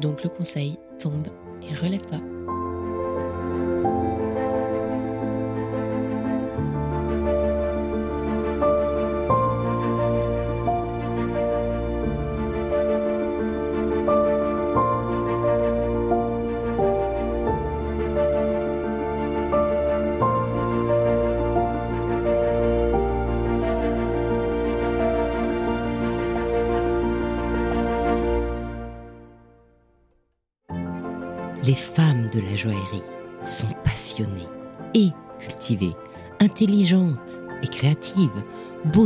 Donc le conseil, tombe et relève-toi.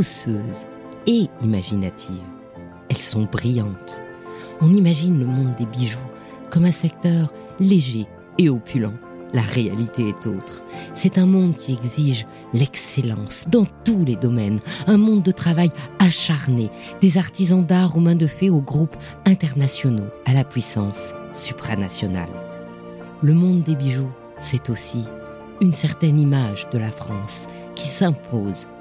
Bosseuses et imaginatives. Elles sont brillantes. On imagine le monde des bijoux comme un secteur léger et opulent. La réalité est autre. C'est un monde qui exige l'excellence dans tous les domaines, un monde de travail acharné, des artisans d'art aux mains de fées aux groupes internationaux, à la puissance supranationale. Le monde des bijoux, c'est aussi une certaine image de la France qui s'impose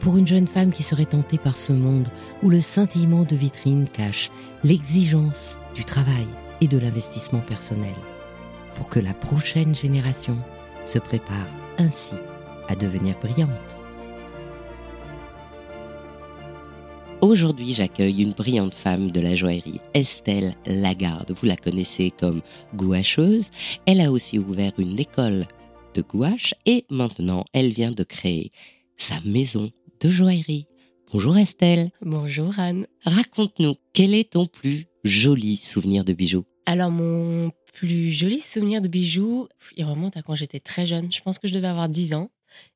pour une jeune femme qui serait tentée par ce monde où le scintillement de vitrine cache l'exigence du travail et de l'investissement personnel, pour que la prochaine génération se prépare ainsi à devenir brillante. Aujourd'hui, j'accueille une brillante femme de la joaillerie, Estelle Lagarde. Vous la connaissez comme gouacheuse. Elle a aussi ouvert une école de gouache et maintenant, elle vient de créer sa maison de joaillerie. Bonjour Estelle. Bonjour Anne. Raconte-nous, quel est ton plus joli souvenir de bijoux? Alors mon plus joli souvenir de bijoux, il remonte à quand j'étais très jeune. Je pense que je devais avoir 10 ans.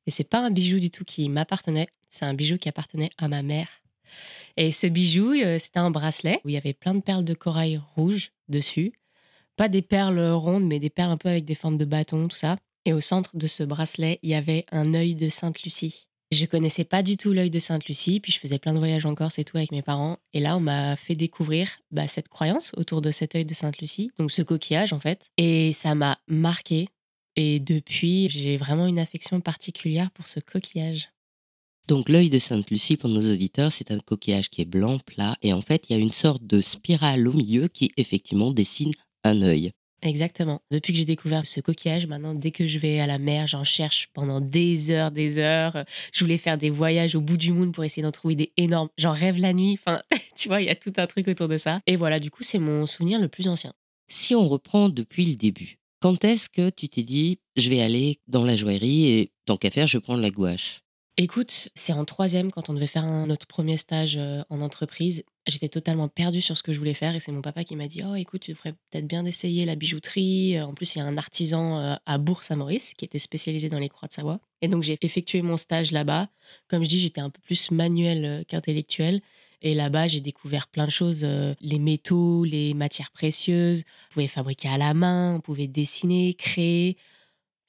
Et c'est pas un bijou du tout qui m'appartenait. C'est un bijou qui appartenait à ma mère. Et ce bijou, euh, c'était un bracelet où il y avait plein de perles de corail rouges dessus. Pas des perles rondes, mais des perles un peu avec des formes de bâtons, tout ça. Et au centre de ce bracelet, il y avait un œil de Sainte-Lucie. Je connaissais pas du tout l'œil de Sainte-Lucie, puis je faisais plein de voyages en Corse et tout avec mes parents. Et là, on m'a fait découvrir bah, cette croyance autour de cet œil de Sainte-Lucie, donc ce coquillage en fait. Et ça m'a marqué. Et depuis, j'ai vraiment une affection particulière pour ce coquillage. Donc l'œil de Sainte-Lucie, pour nos auditeurs, c'est un coquillage qui est blanc, plat, et en fait, il y a une sorte de spirale au milieu qui effectivement dessine un œil. Exactement. Depuis que j'ai découvert ce coquillage, maintenant, dès que je vais à la mer, j'en cherche pendant des heures, des heures. Je voulais faire des voyages au bout du monde pour essayer d'en trouver des énormes. J'en rêve la nuit. Enfin, tu vois, il y a tout un truc autour de ça. Et voilà, du coup, c'est mon souvenir le plus ancien. Si on reprend depuis le début, quand est-ce que tu t'es dit, je vais aller dans la joaillerie et tant qu'à faire, je prends de la gouache? Écoute, c'est en troisième quand on devait faire un, notre premier stage euh, en entreprise. J'étais totalement perdue sur ce que je voulais faire et c'est mon papa qui m'a dit Oh, écoute, tu devrais peut-être bien essayer la bijouterie. En plus, il y a un artisan euh, à Bourg-Saint-Maurice qui était spécialisé dans les croix de Savoie. Et donc, j'ai effectué mon stage là-bas. Comme je dis, j'étais un peu plus manuel euh, qu'intellectuel. Et là-bas, j'ai découvert plein de choses euh, les métaux, les matières précieuses. On pouvait fabriquer à la main, on pouvait dessiner, créer.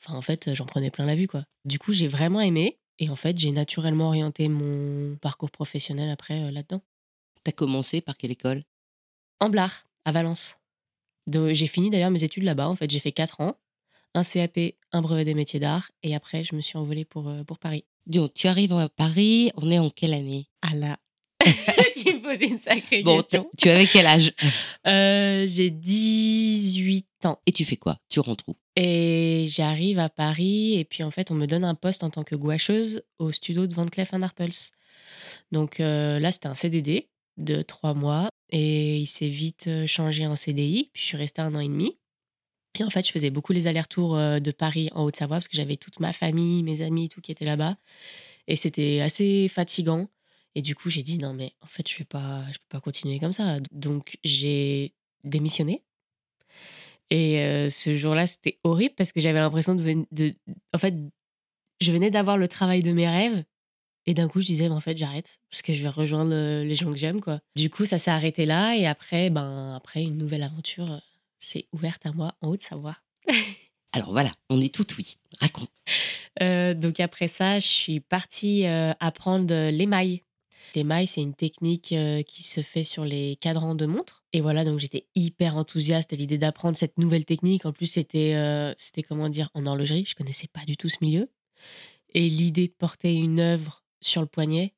Enfin, en fait, j'en prenais plein la vue, quoi. Du coup, j'ai vraiment aimé. Et en fait, j'ai naturellement orienté mon parcours professionnel après là-dedans. T'as commencé par quelle école? Amblard, à Valence. J'ai fini d'ailleurs mes études là-bas. En fait, j'ai fait 4 ans, un CAP, un brevet des métiers d'art. Et après, je me suis envolée pour, euh, pour Paris. Donc, tu arrives à Paris, on est en quelle année? Ah là Tu me poses une sacrée Bon, question. tu avais quel âge? Euh, j'ai 18 ans. Et tu fais quoi? Tu rentres où? Et j'arrive à Paris. Et puis, en fait, on me donne un poste en tant que gouacheuse au studio de Van Cleef Arpels. Donc euh, là, c'était un CDD de trois mois. Et il s'est vite changé en CDI. Puis, je suis restée un an et demi. Et en fait, je faisais beaucoup les allers-retours de Paris en Haute-Savoie parce que j'avais toute ma famille, mes amis, tout qui étaient là-bas. Et c'était assez fatigant. Et du coup, j'ai dit non, mais en fait, je ne pas, peux pas continuer comme ça. Donc, j'ai démissionné. Et ce jour-là, c'était horrible parce que j'avais l'impression de, de. En fait, je venais d'avoir le travail de mes rêves. Et d'un coup, je disais, mais en fait, j'arrête parce que je vais rejoindre le- les gens que j'aime, quoi. Du coup, ça s'est arrêté là. Et après, ben, après une nouvelle aventure s'est ouverte à moi en Haute-Savoie. Alors voilà, on est tout oui. Raconte. Euh, donc après ça, je suis partie euh, apprendre l'émail. L'émail, c'est une technique euh, qui se fait sur les cadrans de montre. Et voilà, donc j'étais hyper enthousiaste à l'idée d'apprendre cette nouvelle technique. En plus, c'était, c'était comment dire, en horlogerie. Je connaissais pas du tout ce milieu. Et l'idée de porter une œuvre sur le poignet,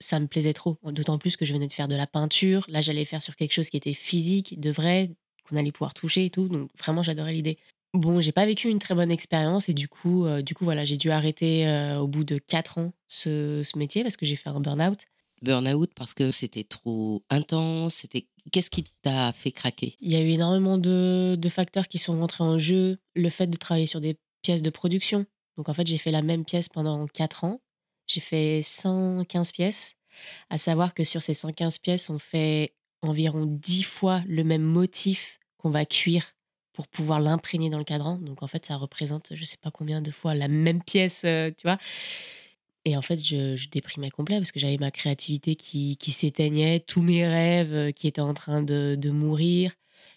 ça me plaisait trop. D'autant plus que je venais de faire de la peinture. Là, j'allais faire sur quelque chose qui était physique, de vrai, qu'on allait pouvoir toucher et tout. Donc vraiment, j'adorais l'idée. Bon, j'ai pas vécu une très bonne expérience et du coup, euh, du coup voilà, j'ai dû arrêter euh, au bout de quatre ans ce, ce métier parce que j'ai fait un burn-out. Burn-out parce que c'était trop intense. C'était qu'est-ce qui t'a fait craquer? Il y a eu énormément de, de facteurs qui sont rentrés en jeu. Le fait de travailler sur des pièces de production. Donc en fait, j'ai fait la même pièce pendant quatre ans. J'ai fait 115 pièces. À savoir que sur ces 115 pièces, on fait environ 10 fois le même motif qu'on va cuire pour pouvoir l'imprégner dans le cadran. Donc en fait, ça représente je sais pas combien de fois la même pièce, euh, tu vois. Et en fait, je, déprimais complet parce que j'avais ma créativité qui, qui s'éteignait, tous mes rêves euh, qui étaient en train de, de mourir.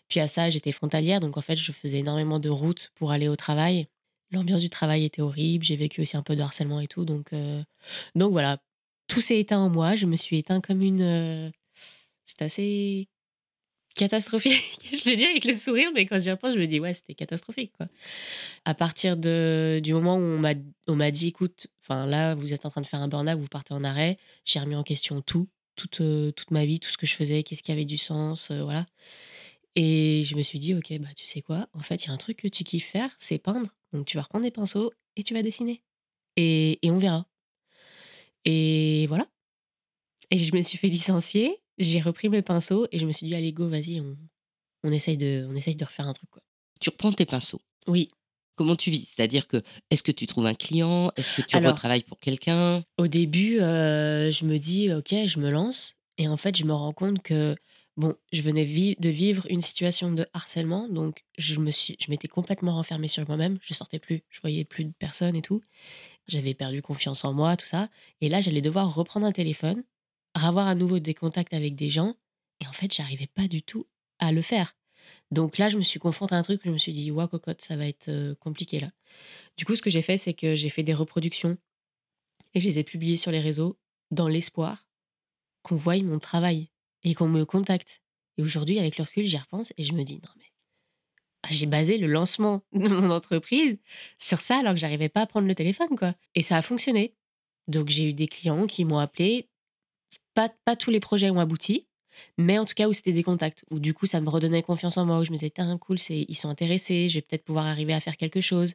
Puis à ça, j'étais frontalière, donc en fait, je faisais énormément de routes pour aller au travail. L'ambiance du travail était horrible, j'ai vécu aussi un peu de harcèlement et tout. Donc, euh, donc voilà, tout s'est éteint en moi. Je me suis éteint comme une. C'est assez catastrophique. je le dis avec le sourire, mais quand j'y repense, je me dis, ouais, c'était catastrophique. Quoi. À partir de, du moment où on m'a, dit, écoute, enfin là, vous êtes en train de faire un burn-out, vous partez en arrêt, j'ai remis en question tout, toute, euh, toute ma vie, tout ce que je faisais, qu'est-ce qui avait du sens, euh, voilà. Et je me suis dit, ok, bah tu sais quoi, en fait, il y a un truc que tu kiffes faire, c'est peindre. Donc tu vas reprendre des pinceaux et tu vas dessiner. Et, et on verra. Et voilà. Et je me suis fait licencier j'ai repris mes pinceaux et je me suis dit, allez, go, vas-y, on, on, essaye de, on essaye de refaire un truc. Quoi. Tu reprends tes pinceaux? Oui. Comment tu vis? C'est-à-dire que, est-ce que tu trouves un client? Est-ce que tu retravailles pour quelqu'un? Au début, euh, je me dis, ok, je me lance. Et en fait, je me rends compte que, bon, je venais de vivre une situation de harcèlement. Donc, je me suis, je m'étais complètement renfermée sur moi-même. Je sortais plus, je voyais plus de personnes et tout. J'avais perdu confiance en moi, tout ça. Et là, j'allais devoir reprendre un téléphone avoir à nouveau des contacts avec des gens. Et en fait, j'arrivais pas du tout à le faire. Donc là, je me suis confrontée à un truc où je me suis dit, waouh, cocotte, ça va être euh, compliqué là. Du coup, ce que j'ai fait, c'est que j'ai fait des reproductions et je les ai publiées sur les réseaux dans l'espoir qu'on voie mon travail et qu'on me contacte. Et aujourd'hui, avec le recul, j'y repense et je me dis, non mais ah, j'ai basé le lancement de mon entreprise sur ça alors que j'arrivais pas à prendre le téléphone, quoi. Et ça a fonctionné. Donc j'ai eu des clients qui m'ont appelé pas, pas tous les projets ont abouti, mais en tout cas où c'était des contacts, où du coup ça me redonnait confiance en moi, où je me disais, un cool, ils sont intéressés, je vais peut-être pouvoir arriver à faire quelque chose.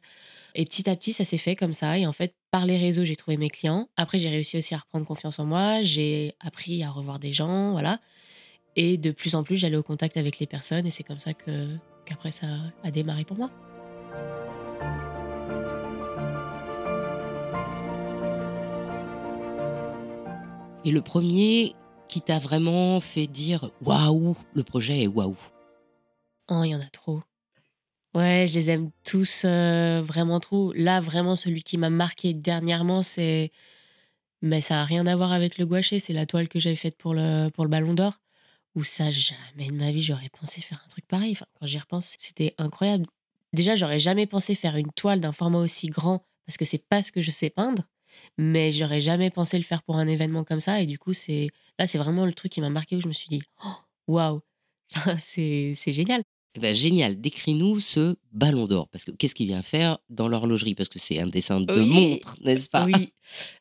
Et petit à petit, ça s'est fait comme ça. Et en fait, par les réseaux, j'ai trouvé mes clients. Après, j'ai réussi aussi à reprendre confiance en moi. J'ai appris à revoir des gens, voilà. Et de plus en plus, j'allais au contact avec les personnes. Et c'est comme ça que, qu'après, ça a démarré pour moi. Et le premier qui t'a vraiment fait dire waouh, le projet est waouh? Oh, il y en a trop. Ouais, je les aime tous euh, vraiment trop. Là, vraiment, celui qui m'a marqué dernièrement, c'est. Mais ça n'a rien à voir avec le gouaché, c'est la toile que j'avais faite pour le, pour le Ballon d'Or. Où ça, jamais de ma vie, j'aurais pensé faire un truc pareil. Quand j'y repense, c'était incroyable. Déjà, j'aurais jamais pensé faire une toile d'un format aussi grand parce que c'est pas ce que je sais peindre mais j'aurais jamais pensé le faire pour un événement comme ça. Et du coup, c'est là, c'est vraiment le truc qui m'a marqué où je me suis dit, oh, waouh, c'est génial. Eh ben, génial, décris-nous ce ballon d'or, parce que qu'est-ce qu'il vient faire dans l'horlogerie? Parce que c'est un dessin de montre, n'est-ce pas? Oui,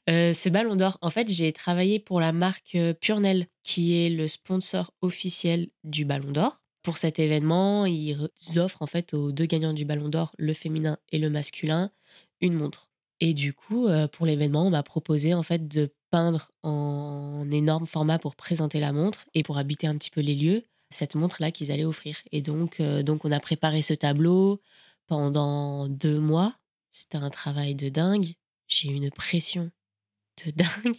euh, ce ballon d'or, en fait, j'ai travaillé pour la marque euh, Purnell, qui est le sponsor officiel du ballon d'or. Pour cet événement, ils offrent en fait aux deux gagnants du ballon d'or, le féminin et le masculin, une montre. Et du coup, pour l'événement, on m'a proposé en fait de peindre en énorme format pour présenter la montre et pour habiter un petit peu les lieux, cette montre-là qu'ils allaient offrir. Et donc, donc, on a préparé ce tableau pendant deux mois. C'était un travail de dingue. J'ai eu une pression de dingue.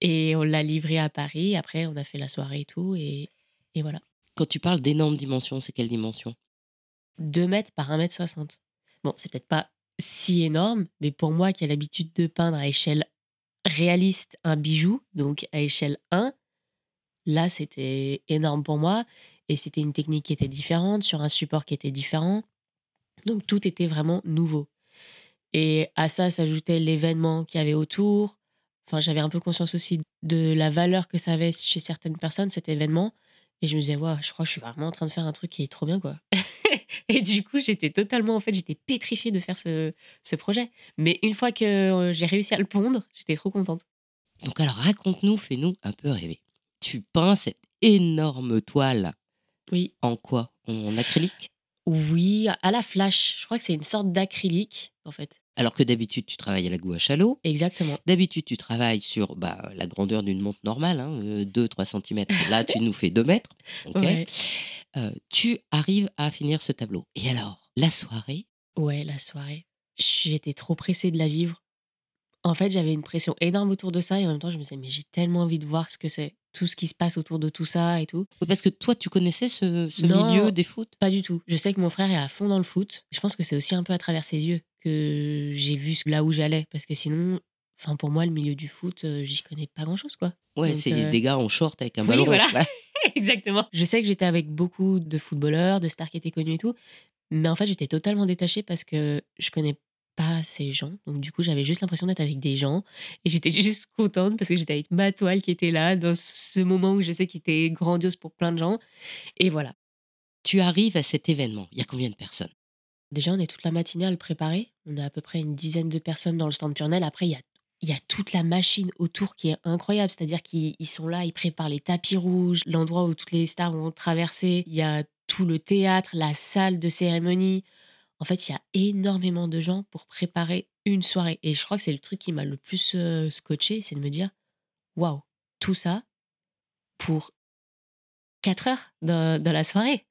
Et on l'a livré à Paris. Après, on a fait la soirée et tout. Et, et voilà. Quand tu parles d'énormes dimensions, c'est quelle dimension? 2 mètres par 1 mètre 60. Bon, c'est peut-être pas si énorme, mais pour moi qui ai l'habitude de peindre à échelle réaliste un bijou, donc à échelle 1, là c'était énorme pour moi et c'était une technique qui était différente, sur un support qui était différent. Donc tout était vraiment nouveau. Et à ça s'ajoutait l'événement qu'il y avait autour. Enfin, j'avais un peu conscience aussi de la valeur que ça avait chez certaines personnes, cet événement. Et je me disais, ouais, je crois que je suis vraiment en train de faire un truc qui est trop bien, quoi. et du coup, j'étais totalement, en fait, j'étais pétrifiée de faire ce, ce projet. Mais une fois que euh, j'ai réussi à le pondre, j'étais trop contente. Donc alors raconte-nous, fais-nous un peu rêver. Tu peins cette énorme toile. Oui. En quoi? En acrylique? Oui, à la flash. Je crois que c'est une sorte d'acrylique, en fait. Alors que d'habitude, tu travailles à la gouache à l'eau. Exactement. D'habitude, tu travailles sur bah, la grandeur d'une montre normale, hein, 2-3 cm. Là, tu nous fais 2 mètres. Ouais. Euh, tu arrives à finir ce tableau. Et alors, la soirée? Ouais, la soirée. J'étais trop pressée de la vivre. En fait, j'avais une pression énorme autour de ça et en même temps, je me disais, mais j'ai tellement envie de voir ce que c'est, tout ce qui se passe autour de tout ça et tout. Parce que toi, tu connaissais ce, ce Non. milieu des foot? Pas du tout. Je sais que mon frère est à fond dans le foot. Je pense que c'est aussi un peu à travers ses yeux que j'ai vu là où j'allais. Parce que sinon, enfin pour moi, le milieu du foot, euh, j'y connais pas grand-chose, quoi. Ouais, c'est euh, des gars en short avec un oui, ballon. voilà. rond. Ouais. Exactement. Je sais que j'étais avec beaucoup de footballeurs, de stars qui étaient connus et tout. Mais en fait, j'étais totalement détachée parce que je connais pas ces gens. Donc, du coup, j'avais juste l'impression d'être avec des gens. Et j'étais juste contente parce que j'étais avec ma toile qui était là dans ce moment où je sais qu'il était grandiose pour plein de gens. Et voilà. Tu arrives à cet événement. Il y a combien de personnes? Déjà, on est toute la matinée à le préparer. On a à peu près une dizaine de personnes dans le stand Purnell. Après, il y a, il y a toute la machine autour qui est incroyable. C'est-à-dire qu'ils ils sont là, ils préparent les tapis rouges, l'endroit où toutes les stars vont traverser. Il y a tout le théâtre, la salle de cérémonie. En fait, il y a énormément de gens pour préparer une soirée. Et je crois que c'est le truc qui m'a le plus euh, scotché, c'est de me dire, waouh, tout ça pour 4 heures dans, dans la soirée.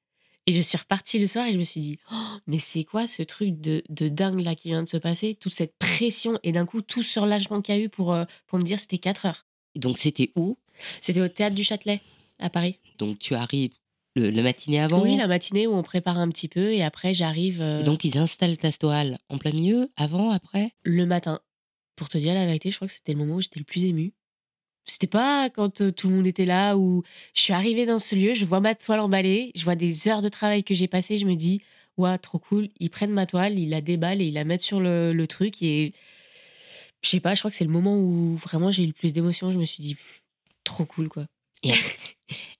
Et je suis repartie le soir et je me suis dit, Oh, mais c'est quoi ce truc de, de dingue là qui vient de se passer? Toute cette pression et d'un coup, tout ce relâchement qu'il y a eu pour, pour me dire c'était 4 heures. Donc, c'était où? C'était au théâtre du Châtelet, à Paris. Donc, tu arrives le, le matinée avant Oui, la matinée où on prépare un petit peu et après j'arrive euh, Et donc, ils installent ta toile en plein milieu, avant, après? Le matin. Pour te dire la vérité, je crois que c'était le moment où j'étais le plus émue. C'était pas quand euh, tout le monde était là où je suis arrivée dans ce lieu, je vois ma toile emballée, je vois des heures de travail que j'ai passées, je me dis, waouh, trop cool, ils prennent ma toile, ils la déballent et ils la mettent sur le, le truc et je sais pas, je crois que c'est le moment où vraiment j'ai eu le plus d'émotion, je me suis dit, trop cool quoi.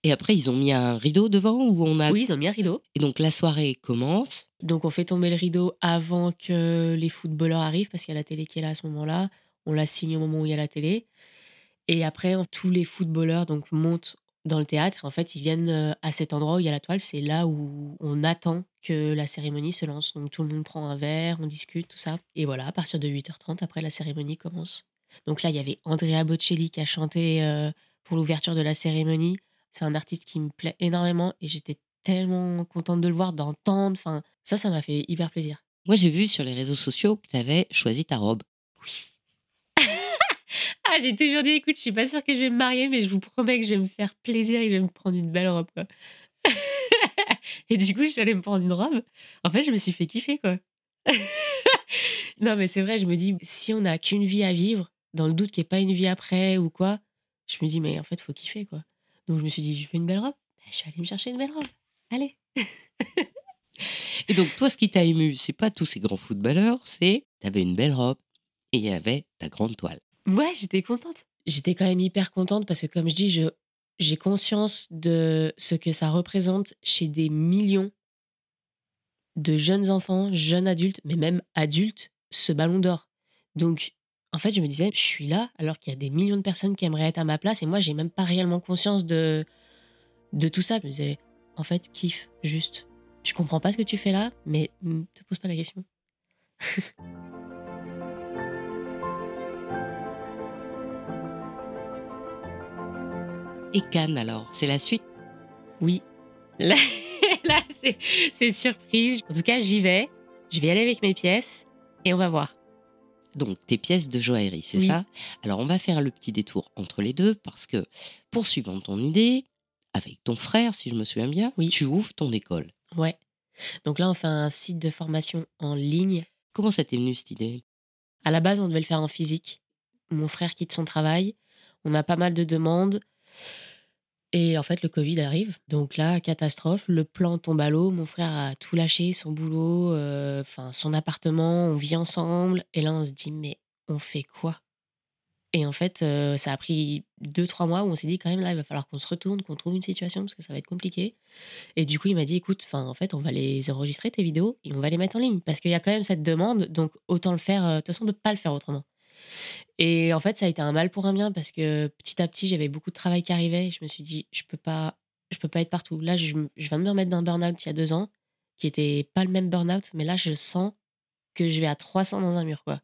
Et après, ils ont mis un rideau devant où on a. Oui, ils ont mis un rideau. Et donc, la soirée commence. Donc on fait tomber le rideau avant que les footballeurs arrivent parce qu'il y a la télé qui est là à ce moment-là. On la signe au moment où il y a la télé. Et après, tous les footballeurs donc montent dans le théâtre. En fait, ils viennent euh, à cet endroit où il y a la toile. C'est là où on attend que la cérémonie se lance. Donc tout le monde prend un verre, on discute, tout ça. Et voilà, à partir de 8h30, après, la cérémonie commence. Donc là, il y avait Andrea Bocelli qui a chanté euh, pour l'ouverture de la cérémonie. C'est un artiste qui me plaît énormément et j'étais tellement contente de le voir, d'entendre. Enfin, ça, ça m'a fait hyper plaisir. Moi, j'ai vu sur les réseaux sociaux que tu avais choisi ta robe. Oui. ah, j'ai toujours dit, écoute, je suis pas sûre que je vais me marier, mais je vous promets que je vais me faire plaisir et que je vais me prendre une belle robe, quoi. et du coup, je suis allée me prendre une robe. En fait, je me suis fait kiffer, quoi. non, mais c'est vrai, je me dis, si on n'a qu'une vie à vivre, dans le doute qu'il n'y ait pas une vie après ou quoi, je me dis, mais en fait, faut kiffer, quoi. Donc, je me suis dit, je fais une belle robe. Ben, je suis allée me chercher une belle robe. Allez. Et donc, toi, ce qui t'a ému, c'est pas tous ces grands footballeurs, c'est tu avais une belle robe et il y avait ta grande toile. Ouais, j'étais contente. J'étais quand même hyper contente parce que, comme je dis, j'ai conscience de ce que ça représente chez des millions de jeunes enfants, jeunes adultes, mais même adultes, ce ballon d'or. Donc, en fait, je me disais, je suis là alors qu'il y a des millions de personnes qui aimeraient être à ma place et moi, j'ai même pas réellement conscience de, de tout ça. Je me disais, en fait, kiffe, juste. Tu comprends pas ce que tu fais là, mais ne te pose pas la question. Et Cannes, alors, c'est la suite? Oui. Là, là, c'est, c'est surprise. En tout cas, j'y vais. Je vais y aller avec mes pièces et on va voir. Donc, tes pièces de joaillerie, c'est Oui. ça? Alors, on va faire le petit détour entre les deux parce que, poursuivant ton idée, avec ton frère, si je me souviens bien, Oui. tu ouvres ton école. Ouais. Donc là, on fait un site de formation en ligne. Comment ça t'est venu cette idée? À la base, on devait le faire en physique. Mon frère quitte son travail. On a pas mal de demandes. Et en fait, le Covid arrive. Donc là, catastrophe. Le plan tombe à l'eau. Mon frère a tout lâché, son boulot, euh, son appartement. On vit ensemble. Et là, on se dit, mais on fait quoi? Et en fait, euh, ça a pris deux, trois mois où on s'est dit, quand même, là, il va falloir qu'on se retourne, qu'on trouve une situation parce que ça va être compliqué. Et du coup, il m'a dit, écoute, en fait, on va les enregistrer, tes vidéos, et on va les mettre en ligne. Parce qu'il y a quand même cette demande. Donc, autant le faire. euh, De toute façon, on ne pas le faire autrement. Et en fait, ça a été un mal pour un bien parce que petit à petit, j'avais beaucoup de travail qui arrivait. Et je me suis dit, je peux pas, peux pas être partout. Là, je viens de me remettre d'un burn-out il y a deux ans, qui était pas le même burn-out, mais là, je sens que je vais à 300 dans un mur, quoi.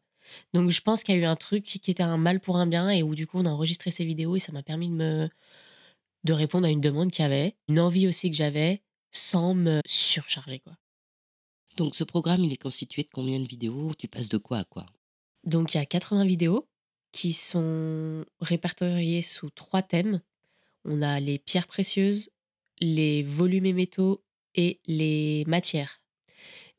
Donc, je pense qu'il y a eu un truc qui était un mal pour un bien et où du coup, on a enregistré ces vidéos et ça m'a permis de me, de répondre à une demande qu'il y avait, une envie aussi que j'avais, sans me surcharger, quoi. Donc ce programme, il est constitué de combien de vidéos? Tu passes de quoi à quoi? Donc, il y a 80 vidéos qui sont répertoriées sous trois thèmes. On a les pierres précieuses, les volumes et métaux et les matières.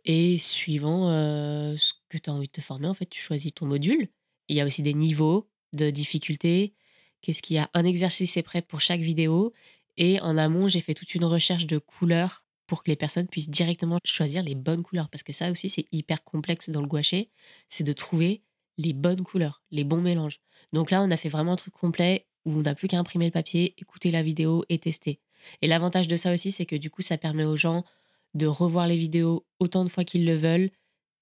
Et suivant euh, ce que tu as envie de te former, en fait, tu choisis ton module. Il y a aussi des niveaux de difficulté. Qu'est-ce qu'il y a Un exercice est prêt pour chaque vidéo. Et en amont, j'ai fait toute une recherche de couleurs pour que les personnes puissent directement choisir les bonnes couleurs. Parce que ça aussi, c'est hyper complexe dans le gouaché. C'est de trouver les bonnes couleurs, les bons mélanges. Donc là, on a fait vraiment un truc complet où on n'a plus qu'à imprimer le papier, écouter la vidéo et tester. Et l'avantage de ça aussi, c'est que du coup, ça permet aux gens de revoir les vidéos autant de fois qu'ils le veulent,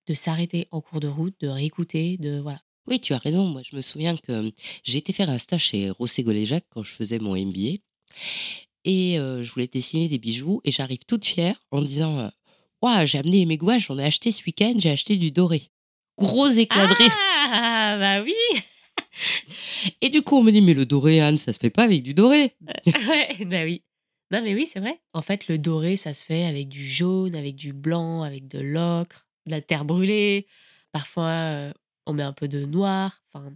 de s'arrêter en cours de route, de réécouter, de voilà. Oui, tu as raison. Moi, je me souviens que j'ai été faire un stage chez Rossé Goléjac quand je faisais mon MBA. Et euh, je voulais dessiner des bijoux. Et j'arrive toute fière en disant euh, Waouh, j'ai amené mes gouaches, j'en ai acheté ce week-end, j'ai acheté du doré. Gros éclat de rire. Ah, bah oui Et du coup, on me dit Mais le doré, Anne, ça se fait pas avec du doré. Ouais, bah oui. Non, mais oui, c'est vrai. En fait, le doré, ça se fait avec du jaune, avec du blanc, avec de l'ocre, de la terre brûlée. Parfois, euh, on met un peu de noir. Enfin,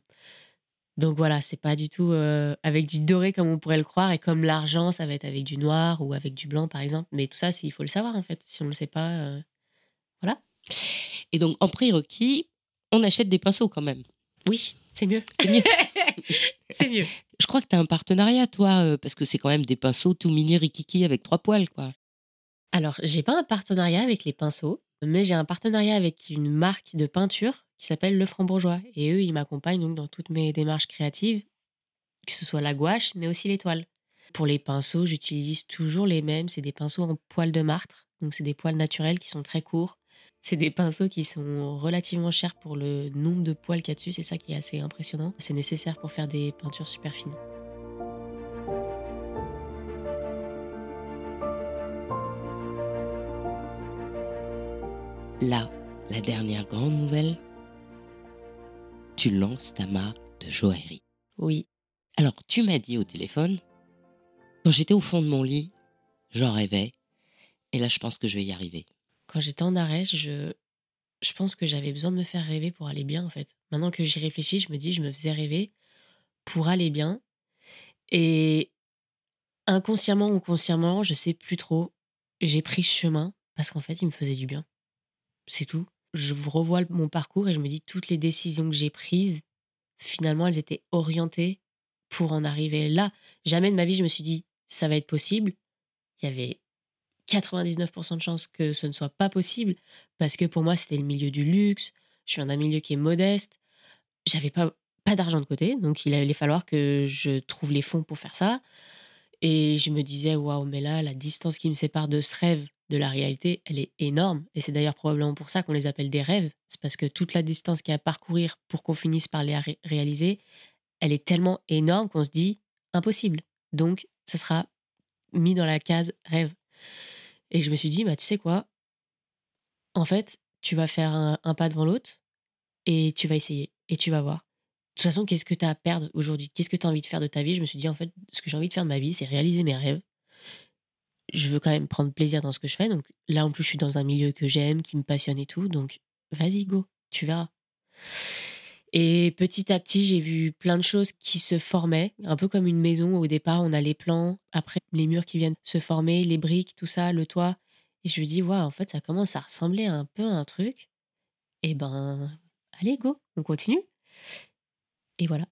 donc voilà, c'est pas du tout euh, avec du doré comme on pourrait le croire. Et comme l'argent, ça va être avec du noir ou avec du blanc, par exemple. Mais tout ça, il faut le savoir, en fait. Si on ne le sait pas, euh, voilà. Et donc, en prérequis, on achète des pinceaux quand même. Oui, c'est mieux. C'est mieux. c'est mieux. Je crois que tu as un partenariat, toi, euh, parce que c'est quand même des pinceaux tout mini rikiki avec trois poils, quoi. Alors, j'ai pas un partenariat avec les pinceaux, mais j'ai un partenariat avec une marque de peinture qui s'appelle Le Franc-Bourgeois. Et eux, ils m'accompagnent donc dans toutes mes démarches créatives, que ce soit la gouache, mais aussi l'étoile. Pour les pinceaux, j'utilise toujours les mêmes. C'est des pinceaux en poils de martre. Donc, c'est des poils naturels qui sont très courts. C'est des pinceaux qui sont relativement chers pour le nombre de poils qu'il y a dessus. C'est ça qui est assez impressionnant. C'est nécessaire pour faire des peintures super fines. Là, la dernière grande nouvelle, tu lances ta marque de joaillerie. Oui, Alors, tu m'as dit au téléphone, quand j'étais au fond de mon lit, j'en rêvais, et là, je pense que je vais y arriver. Quand j'étais en arrêt, je, je pense que j'avais besoin de me faire rêver pour aller bien, en fait. Maintenant que j'y réfléchis, je me dis, je me faisais rêver pour aller bien. Et inconsciemment ou consciemment, je sais plus trop, j'ai pris chemin parce qu'en fait, il me faisait du bien. C'est tout. Je revois mon parcours et je me dis, toutes les décisions que j'ai prises, finalement, elles étaient orientées pour en arriver là. Jamais de ma vie, je me suis dit, ça va être possible. Il y avait 99% de chances que ce ne soit pas possible parce que pour moi, c'était le milieu du luxe. Je suis d'un milieu qui est modeste. J'avais pas, pas d'argent de côté, donc il allait falloir que je trouve les fonds pour faire ça. Et je me disais, waouh, mais là, la distance qui me sépare de ce rêve de la réalité, elle est énorme. Et c'est d'ailleurs probablement pour ça qu'on les appelle des rêves. C'est parce que toute la distance qu'il y a à parcourir pour qu'on finisse par les ré- réaliser, elle est tellement énorme qu'on se dit impossible. Donc, ça sera mis dans la case rêve. Et je me suis dit, bah, tu sais quoi? En fait, tu vas faire un, un pas devant l'autre et tu vas essayer et tu vas voir. De toute façon, qu'est-ce que tu as à perdre aujourd'hui? Qu'est-ce que tu as envie de faire de ta vie? Je me suis dit, en fait, ce que j'ai envie de faire de ma vie, c'est réaliser mes rêves. Je veux quand même prendre plaisir dans ce que je fais. Donc là, en plus, je suis dans un milieu que j'aime, qui me passionne et tout. Donc, vas-y, go, tu verras. Et petit à petit, j'ai vu plein de choses qui se formaient, un peu comme une maison. Au départ, on a les plans, après les murs qui viennent se former, les briques, tout ça, le toit. Et je me dis, waouh, en fait, ça commence à ressembler un peu à un truc. Et ben, allez, go, on continue. Et voilà.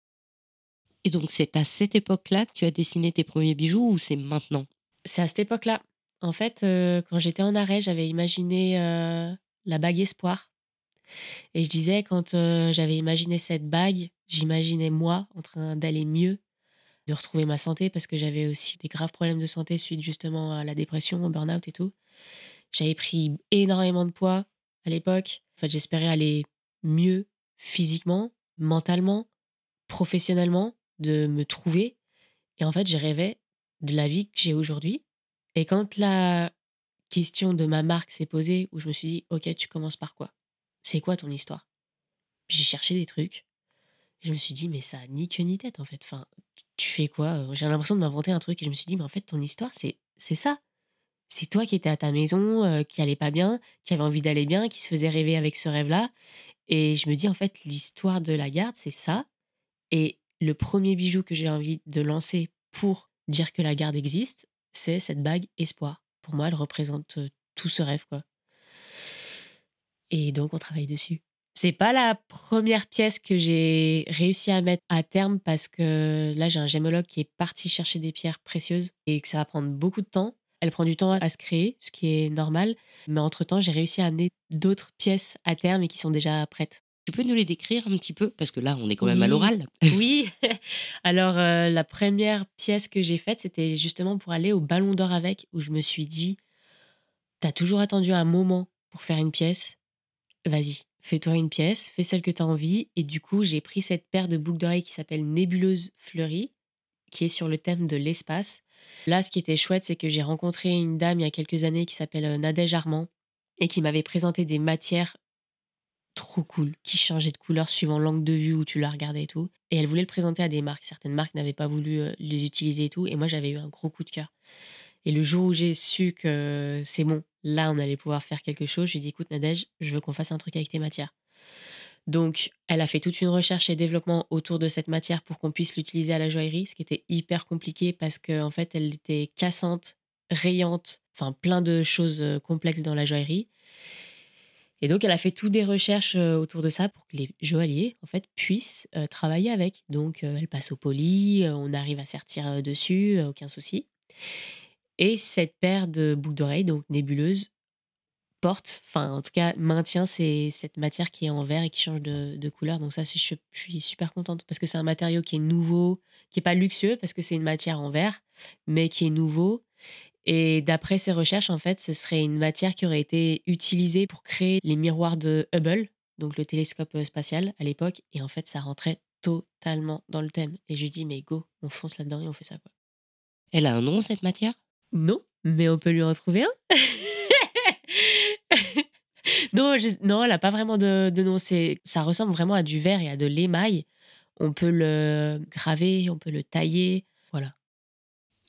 Et donc, c'est à cette époque-là que tu as dessiné tes premiers bijoux ou c'est maintenant? C'est à cette époque-là. En fait, euh, quand j'étais en arrêt, j'avais imaginé euh, la bague espoir. Et je disais, quand euh, j'avais imaginé cette bague, j'imaginais moi en train d'aller mieux, de retrouver ma santé, parce que j'avais aussi des graves problèmes de santé suite justement à la dépression, au burn-out et tout. J'avais pris énormément de poids à l'époque. En fait, j'espérais aller mieux physiquement, mentalement, professionnellement, de me trouver. Et en fait, je rêvais de la vie que j'ai aujourd'hui. Et quand la question de ma marque s'est posée, où je me suis dit, OK, tu commences par quoi? C'est quoi ton histoire? J'ai cherché des trucs. je me suis dit, mais ça ni queue ni tête, en fait. Enfin, tu fais quoi? J'ai l'impression de m'inventer un truc. Et je me suis dit, mais en fait, ton histoire, c'est, ça. C'est toi qui étais à ta maison, euh, qui allait pas bien, qui avait envie d'aller bien, qui se faisait rêver avec ce rêve-là. Et je me dis, en fait, l'histoire de la garde, c'est ça. Et le premier bijou que j'ai envie de lancer pour dire que la garde existe, c'est cette bague espoir. Pour moi, elle représente tout ce rêve, quoi. Et donc, on travaille dessus. C'est pas la première pièce que j'ai réussi à mettre à terme parce que là, j'ai un gémologue qui est parti chercher des pierres précieuses et que ça va prendre beaucoup de temps. Elle prend du temps à se créer, ce qui est normal. Mais entre-temps, j'ai réussi à amener d'autres pièces à terme et qui sont déjà prêtes. Tu peux nous les décrire un petit peu? Parce que là, on est quand même à l'oral. oui. Alors, euh, la première pièce que j'ai faite, c'était justement pour aller au Ballon d'Or avec, où je me suis dit, t'as toujours attendu un moment pour faire une pièce. Vas-y, fais-toi une pièce, fais celle que t'as envie. Et du coup, j'ai pris cette paire de boucles d'oreilles qui s'appelle Nébuleuse Fleurie, qui est sur le thème de l'espace. Là, ce qui était chouette, c'est que j'ai rencontré une dame il y a quelques années qui s'appelle euh, Nadège Armand et qui m'avait présenté des matières trop cool, qui changeait de couleur suivant l'angle de vue où tu la regardais et tout. Et elle voulait le présenter à des marques. Certaines marques n'avaient pas voulu euh, les utiliser et tout. Et moi, j'avais eu un gros coup de cœur. Et le jour où j'ai su que c'est bon, là, on allait pouvoir faire quelque chose, je lui ai dit, écoute, Nadège, je veux qu'on fasse un truc avec tes matières. Donc, elle a fait toute une recherche et développement autour de cette matière pour qu'on puisse l'utiliser à la joaillerie, ce qui était hyper compliqué parce qu'en en fait, elle était cassante, rayante, enfin plein de choses euh, complexes dans la joaillerie. Et donc, elle a fait toutes des recherches euh, autour de ça pour que les joailliers, en fait, puissent euh, travailler avec. Donc, elle passe au poli, on arrive à sertir dessus, aucun souci. Et cette paire de boucles d'oreilles, donc nébuleuse, porte, enfin, en tout cas, maintient cette matière qui est en verre et qui change de, couleur. Donc, ça, je, suis super contente parce que c'est un matériau qui est nouveau, qui n'est pas luxueux parce que c'est une matière en verre, mais qui est nouveau et d'après ces recherches, en fait, ce serait une matière qui aurait été utilisée pour créer les miroirs de Hubble, donc le télescope euh, spatial à l'époque. Et en fait, ça rentrait totalement dans le thème. Et je lui dis, mais go, on fonce là-dedans et on fait ça. Quoi. Elle a un nom, cette matière? Non, mais on peut lui en trouver un. non, non, elle n'a pas vraiment de, de nom. Ça ressemble vraiment à du verre et à de l'émail. On peut le graver, on peut le tailler. Voilà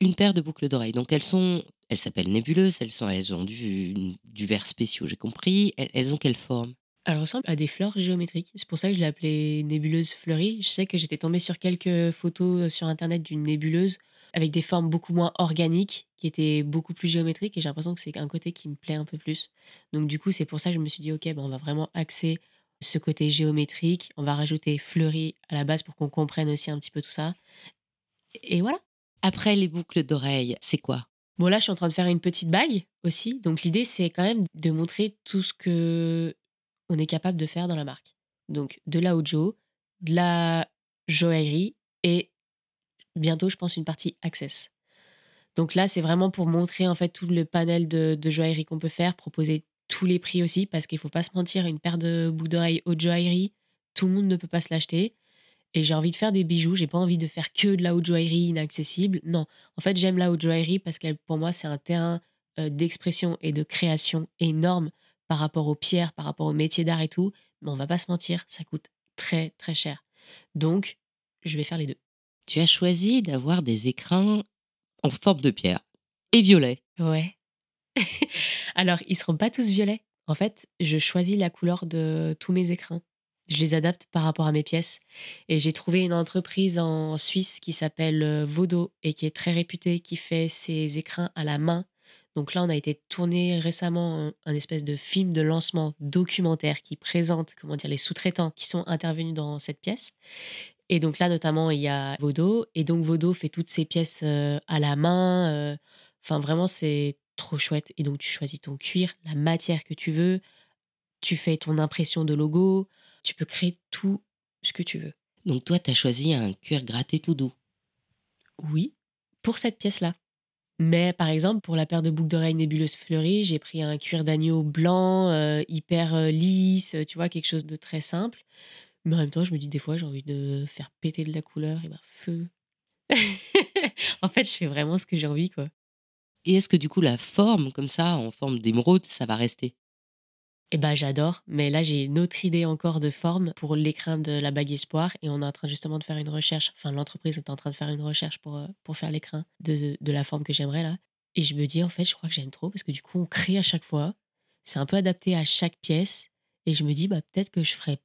une paire de boucles d'oreilles. Donc elles sont, elles s'appellent nébuleuses, elles sont, elles ont du, du verre spéciaux, j'ai compris. Elles, ont quelle forme? Elles ressemblent à des fleurs géométriques. C'est pour ça que je l'ai appelée nébuleuse fleurie. Je sais que j'étais tombée sur quelques photos euh, sur internet d'une nébuleuse avec des formes beaucoup moins organiques, qui étaient beaucoup plus géométriques. Et j'ai l'impression que c'est un côté qui me plaît un peu plus. Donc du coup, c'est pour ça que je me suis dit, ok, ben, on va vraiment axer ce côté géométrique. On va rajouter fleurie à la base pour qu'on comprenne aussi un petit peu tout ça. Et voilà. Après les boucles d'oreilles, c'est quoi? Bon, là, je suis en train de faire une petite bague aussi. Donc, l'idée, c'est quand même de montrer tout ce que on est capable de faire dans la marque. Donc, de la Ojo, de la joaillerie et bientôt, je pense, une partie access. Donc là, c'est vraiment pour montrer en fait tout le panel de, joaillerie qu'on peut faire, proposer tous les prix aussi, parce qu'il faut pas se mentir, une paire de boucles d'oreilles haute joaillerie, tout le monde ne peut pas se l'acheter et j'ai envie de faire des bijoux. J'ai pas envie de faire que de la haute joaillerie inaccessible. Non, en fait, j'aime la haute joaillerie parce qu'elle, pour moi, c'est un terrain euh, d'expression et de création énorme par rapport aux pierres, par rapport au métier d'art et tout. Mais on va pas se mentir, ça coûte très très cher. Donc, je vais faire les deux. Tu as choisi d'avoir des écrins en forme de pierre et violet. Ouais. Alors, ils seront pas tous violets. En fait, je choisis la couleur de tous mes écrins je les adapte par rapport à mes pièces. Et j'ai trouvé une entreprise en Suisse qui s'appelle euh, Vodo et qui est très réputée, qui fait ses écrins à la main. Donc là, on a été tourné récemment un, espèce de film de lancement documentaire qui présente comment dire les sous-traitants qui sont intervenus dans cette pièce. Et donc là, notamment, il y a Vodo. Et donc, Vodo fait toutes ses pièces euh, à la main. euh. Enfin, vraiment, c'est trop chouette. Et donc, tu choisis ton cuir, la matière que tu veux. Tu fais ton impression de logo. Tu peux créer tout ce que tu veux. Donc toi, tu as choisi un cuir gratté tout doux. Oui, pour cette pièce-là. Mais par exemple, pour la paire de boucles d'oreilles nébuleuses fleuries, j'ai pris un cuir d'agneau blanc, euh, hyper lisse, tu vois, quelque chose de très simple. Mais en même temps, je me dis des fois, j'ai envie de faire péter de la couleur, et ben feu. en fait, je fais vraiment ce que j'ai envie, quoi. Et est-ce que du coup, la forme, comme ça, en forme d'émeraude, ça va rester? Et ben j'adore, mais là j'ai une autre idée encore de forme pour l'écrin de la bague espoir et on est en train justement de faire une recherche, enfin l'entreprise est en train de faire une recherche pour, euh, pour faire l'écrin de, de la forme que j'aimerais là. Et je me dis en fait je crois que j'aime trop parce que du coup on crée à chaque fois, c'est un peu adapté à chaque pièce et je me dis bah peut-être que je ferai pas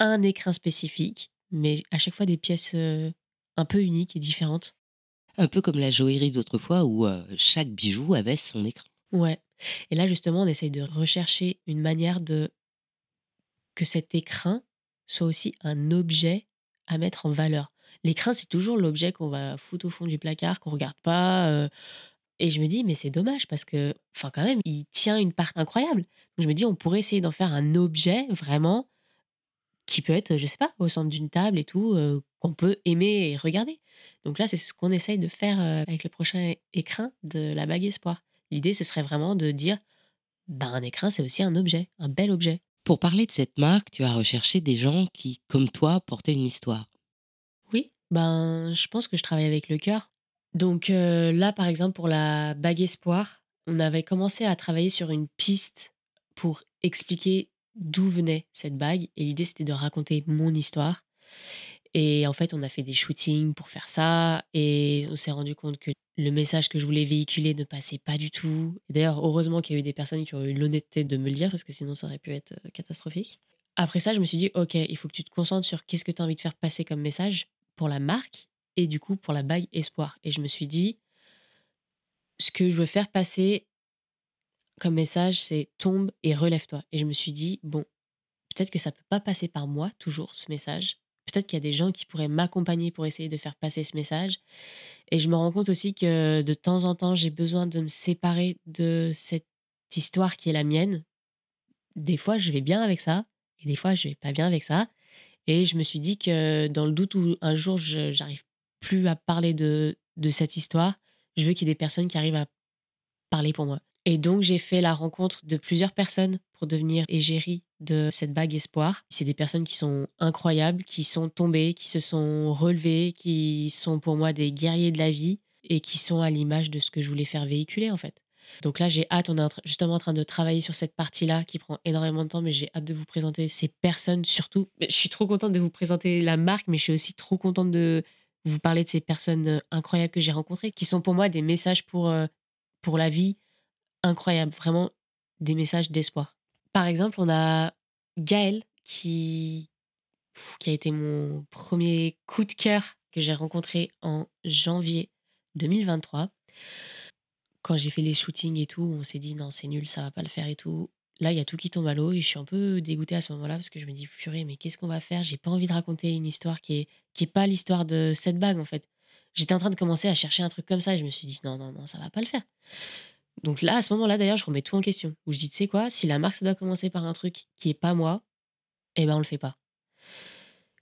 un écrin spécifique, mais à chaque fois des pièces euh, un peu uniques et différentes. Un peu comme la joaillerie d'autrefois où euh, chaque bijou avait son écran. Ouais. Et là, justement, on essaye de rechercher une manière de que cet écrin soit aussi un objet à mettre en valeur. L'écrin, c'est toujours l'objet qu'on va foutre au fond du placard, qu'on regarde pas. euh, et je me dis, mais c'est dommage parce que, enfin, quand même, il tient une part incroyable. Donc je me dis, on pourrait essayer d'en faire un objet vraiment qui peut être, je sais pas, au centre d'une table et tout, euh, qu'on peut aimer et regarder. Donc là, c'est ce qu'on essaye de faire euh, avec le prochain écrin de la bague espoir. L'idée, ce serait vraiment de dire, ben, un écrin, c'est aussi un objet, un bel objet. Pour parler de cette marque, tu as recherché des gens qui, comme toi, portaient une histoire. Oui, ben, je pense que je travaille avec le cœur. Donc euh, là, par exemple, pour la bague espoir, on avait commencé à travailler sur une piste pour expliquer d'où venait cette bague. Et l'idée, c'était de raconter mon histoire. Et en fait, on a fait des shootings pour faire ça. Et on s'est rendu compte que le message que je voulais véhiculer ne passait pas du tout. D'ailleurs, heureusement qu'il y a eu des personnes qui ont eu l'honnêteté de me le dire, parce que sinon, ça aurait pu être euh, catastrophique. Après ça, je me suis dit, OK, il faut que tu te concentres sur qu'est-ce que tu as envie de faire passer comme message pour la marque et du coup pour la bague espoir. Et je me suis dit, ce que je veux faire passer comme message, c'est tombe et relève-toi. Et je me suis dit, bon, peut-être que ça peut pas passer par moi toujours ce message. Peut-être qu'il y a des gens qui pourraient m'accompagner pour essayer de faire passer ce message. Et je me rends compte aussi que de temps en temps, j'ai besoin de me séparer de cette histoire qui est la mienne. Des fois, je vais bien avec ça, et des fois, je vais pas bien avec ça. Et je me suis dit que dans le doute où un jour, j'arrive plus à parler de, de cette histoire, je veux qu'il y ait des personnes qui arrivent à parler pour moi. Et donc, j'ai fait la rencontre de plusieurs personnes pour devenir égérie de cette bague espoir. C'est des personnes qui sont incroyables, qui sont tombées, qui se sont relevées, qui sont pour moi des guerriers de la vie et qui sont à l'image de ce que je voulais faire véhiculer en fait. Donc là, j'ai hâte, on est justement en train de travailler sur cette partie-là qui prend énormément de temps, mais j'ai hâte de vous présenter ces personnes surtout. Je suis trop contente de vous présenter la marque, mais je suis aussi trop contente de vous parler de ces personnes euh, incroyables que j'ai rencontrées, qui sont pour moi des messages pour, euh, pour la vie incroyables, vraiment des messages d'espoir. Par exemple, on a Gaël qui, qui a été mon premier coup de cœur que j'ai rencontré en janvier 2023. Quand j'ai fait les shootings et tout, on s'est dit non, c'est nul, ça va pas le faire et tout. Là, il y a tout qui tombe à l'eau et je suis un peu dégoûtée à ce moment-là parce que je me dis purée, mais qu'est-ce qu'on va faire? J'ai pas envie de raconter une histoire qui est qui est pas l'histoire de cette bague en fait. J'étais en train de commencer à chercher un truc comme ça et je me suis dit non non non, ça va pas le faire. Donc là, à ce moment-là, d'ailleurs, je remets tout en question. Où je dis, tu sais quoi, si la marque, ça doit commencer par un truc qui est pas moi, eh ben on le fait pas.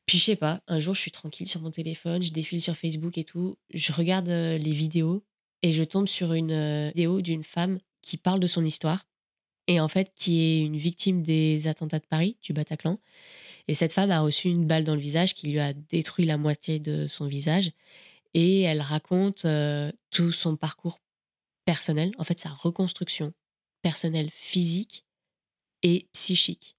Puis je sais pas, un jour, je suis tranquille sur mon téléphone, je défile sur Facebook et tout, je regarde euh, les vidéos et je tombe sur une euh, vidéo d'une femme qui parle de son histoire et en fait qui est une victime des attentats de Paris, du Bataclan. Et cette femme a reçu une balle dans le visage qui lui a détruit la moitié de son visage et elle raconte euh, tout son parcours personnel, en fait sa reconstruction personnelle physique et psychique.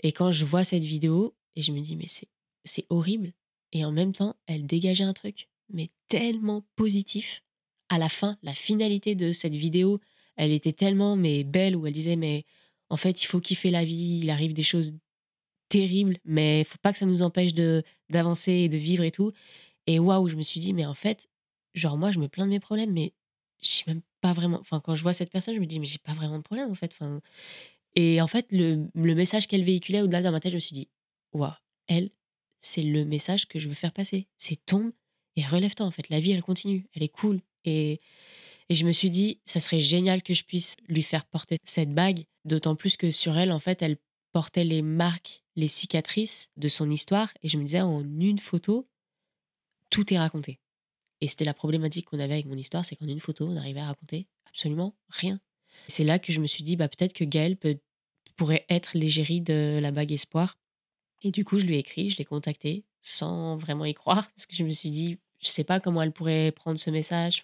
Et quand je vois cette vidéo, et je me dis, mais c'est, horrible. Et en même temps, elle dégageait un truc, mais tellement positif. À la fin, la finalité de cette vidéo, elle était tellement mais belle, où elle disait, mais en fait, il faut kiffer la vie, il arrive des choses terribles, mais il faut pas que ça nous empêche d'avancer et de vivre et tout. Et waouh, je me suis dit, mais en fait, genre moi, je me plains de mes problèmes, mais j'ai même pas vraiment. Enfin, quand je vois cette personne, je me dis, mais j'ai pas vraiment de problème en fait. Et en fait, le, le message qu'elle véhiculait au-delà dans ma tête, je me suis dit, waouh, elle, c'est le message que je veux faire passer. C'est tombe et relève-toi, en fait. La vie, elle continue, elle est cool. Et, et je me suis dit, ça serait génial que je puisse lui faire porter cette bague, d'autant plus que sur elle, en fait, elle portait les marques, les cicatrices de son histoire. Et je me disais, en une photo, tout est raconté. Et c'était la problématique qu'on avait avec mon histoire, c'est qu'en une photo, on arrivait à raconter absolument rien. C'est là que je me suis dit, bah, peut-être que Gaëlle pourrait être l'égérie de la bague espoir. Et du coup, je lui ai écrit, je l'ai contacté sans vraiment y croire, parce que je me suis dit, je sais pas comment elle pourrait prendre ce message.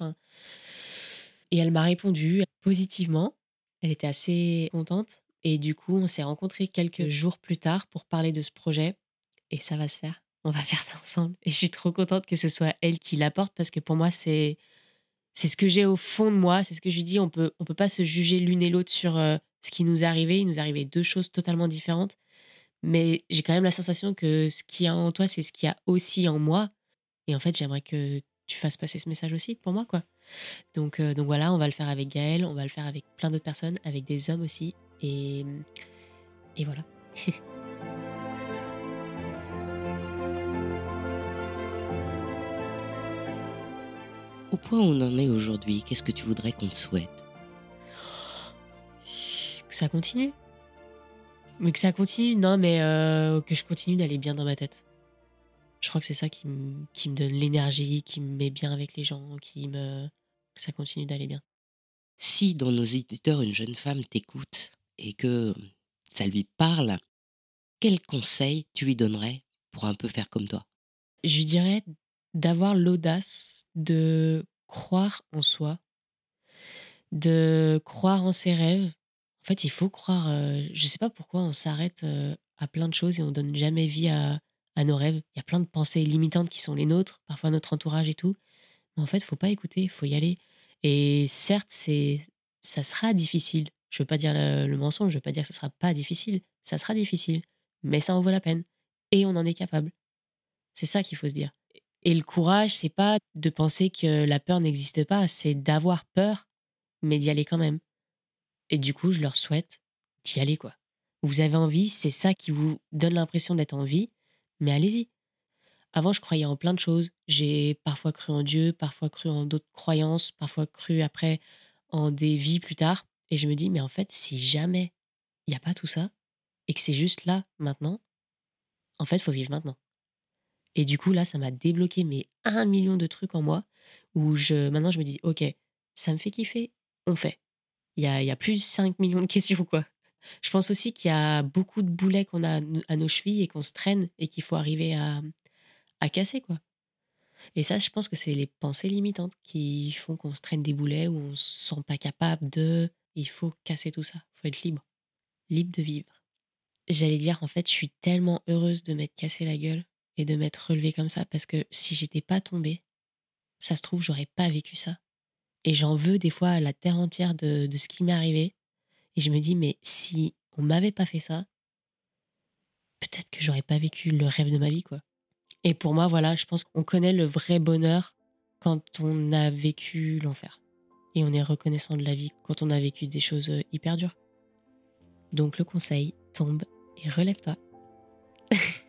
Et elle m'a répondu positivement. Elle était assez contente. Et du coup, on s'est rencontrés quelques jours plus tard pour parler de ce projet. Et ça va se faire. On va faire ça ensemble. Et je suis trop contente que ce soit elle qui l'apporte parce que pour moi, c'est c'est ce que j'ai au fond de moi. C'est ce que je dis. On peut peut pas se juger l'une et l'autre sur euh, ce qui nous est arrivé. Il nous est arrivé deux choses totalement différentes. Mais j'ai quand même la sensation que ce qu'il y a en toi, c'est ce qu'il y a aussi en moi. Et en fait, j'aimerais que tu fasses passer ce message aussi pour moi, quoi. Donc, euh, voilà, on va le faire avec Gaël, on va le faire avec plein d'autres personnes, avec des hommes aussi. Et, et voilà. Au point où on en est aujourd'hui, qu'est-ce que tu voudrais qu'on te souhaite? Que ça continue? Mais que ça continue, non, mais euh, que je continue d'aller bien dans ma tête. Je crois que c'est ça qui, qui me donne l'énergie, qui me met bien avec les gens, qui me. Que ça continue d'aller bien. Si dans nos éditeurs une jeune femme t'écoute et que ça lui parle, quel conseil tu lui donnerais pour un peu faire comme toi? Je dirais d'avoir l'audace de croire en soi, de croire en ses rêves. En fait, il faut croire. Euh, je ne sais pas pourquoi on s'arrête euh, à plein de choses et on donne jamais vie à, nos rêves. Il y a plein de pensées limitantes qui sont les nôtres, parfois notre entourage et tout. Mais en fait, faut pas écouter, il faut y aller. Et certes, c'est, ça sera difficile. Je veux pas dire le, mensonge, je veux pas dire que ça sera pas difficile. Ça sera difficile, mais ça en vaut la peine. Et on en est capable. C'est ça qu'il faut se dire. Et le courage, c'est pas de penser que la peur n'existe pas, c'est d'avoir peur, mais d'y aller quand même. Et du coup, je leur souhaite d'y aller, quoi. Vous avez envie, c'est ça qui vous donne l'impression d'être en vie, mais allez-y. Avant, je croyais en plein de choses. J'ai parfois cru en Dieu, parfois cru en d'autres croyances, parfois cru après en des vies plus tard. Et je me dis, mais en fait, si jamais il n'y a pas tout ça, et que c'est juste là, maintenant, en fait, faut vivre maintenant. Et du coup, là, ça m'a débloqué mais un million de trucs en moi, où je, maintenant, je me dis, ok, ça me fait kiffer, on fait. Il y a, y a plus de 5 millions de questions, quoi. Je pense aussi qu'il y a beaucoup de boulets qu'on a à nos chevilles et qu'on se traîne et qu'il faut arriver à, à casser, quoi. Et ça, je pense que c'est les pensées limitantes qui font qu'on se traîne des boulets ou on se sent pas capable de. Il faut casser tout ça. Il faut être libre. Libre de vivre. J'allais dire, en fait, je suis tellement heureuse de m'être cassé la gueule et de m'être relevée comme ça parce que si j'étais pas tombée, ça se trouve, j'aurais pas vécu ça. Et j'en veux des fois à la terre entière de, ce qui m'est arrivé et je me dis, mais si on m'avait pas fait ça, peut-être que j'aurais pas vécu le rêve de ma vie, quoi. Et pour moi, voilà, je pense qu'on connaît le vrai bonheur quand on a vécu l'enfer. Et on est reconnaissant de la vie quand on a vécu des choses euh, hyper dures. Donc le conseil, tombe et relève-toi.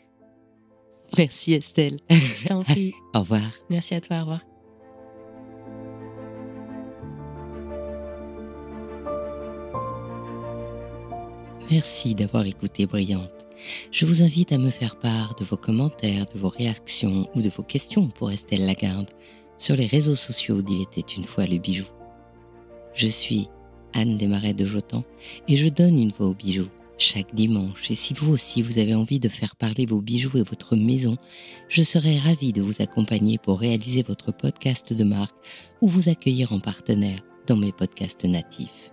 Merci Estelle. Je t'en prie. au revoir. Merci à toi, au revoir. Merci d'avoir écouté Brillante. Je vous invite à me faire part de vos commentaires, de vos réactions ou de vos questions pour Estelle Lagarde sur les réseaux sociaux d'Il était une fois le bijou. Je suis Anne Desmarais de Jotan et je donne une voix aux bijoux chaque dimanche. Et si vous aussi vous avez envie de faire parler vos bijoux et votre maison, je serai ravie de vous accompagner pour réaliser votre podcast de marque ou vous accueillir en partenaire dans mes podcasts natifs.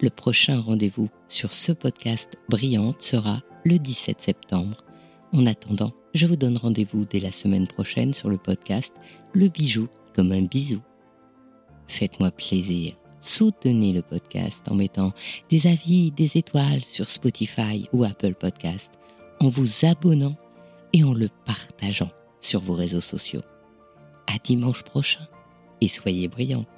Le prochain rendez-vous sur ce podcast brillante sera le 17 septembre. En attendant, je vous donne rendez-vous dès la semaine prochaine sur le podcast Le bijou comme un bisou. Faites-moi plaisir. Soutenez le podcast en mettant des avis, des étoiles sur Spotify ou Apple Podcast, en vous abonnant et en le partageant sur vos réseaux sociaux. À dimanche prochain et soyez brillante.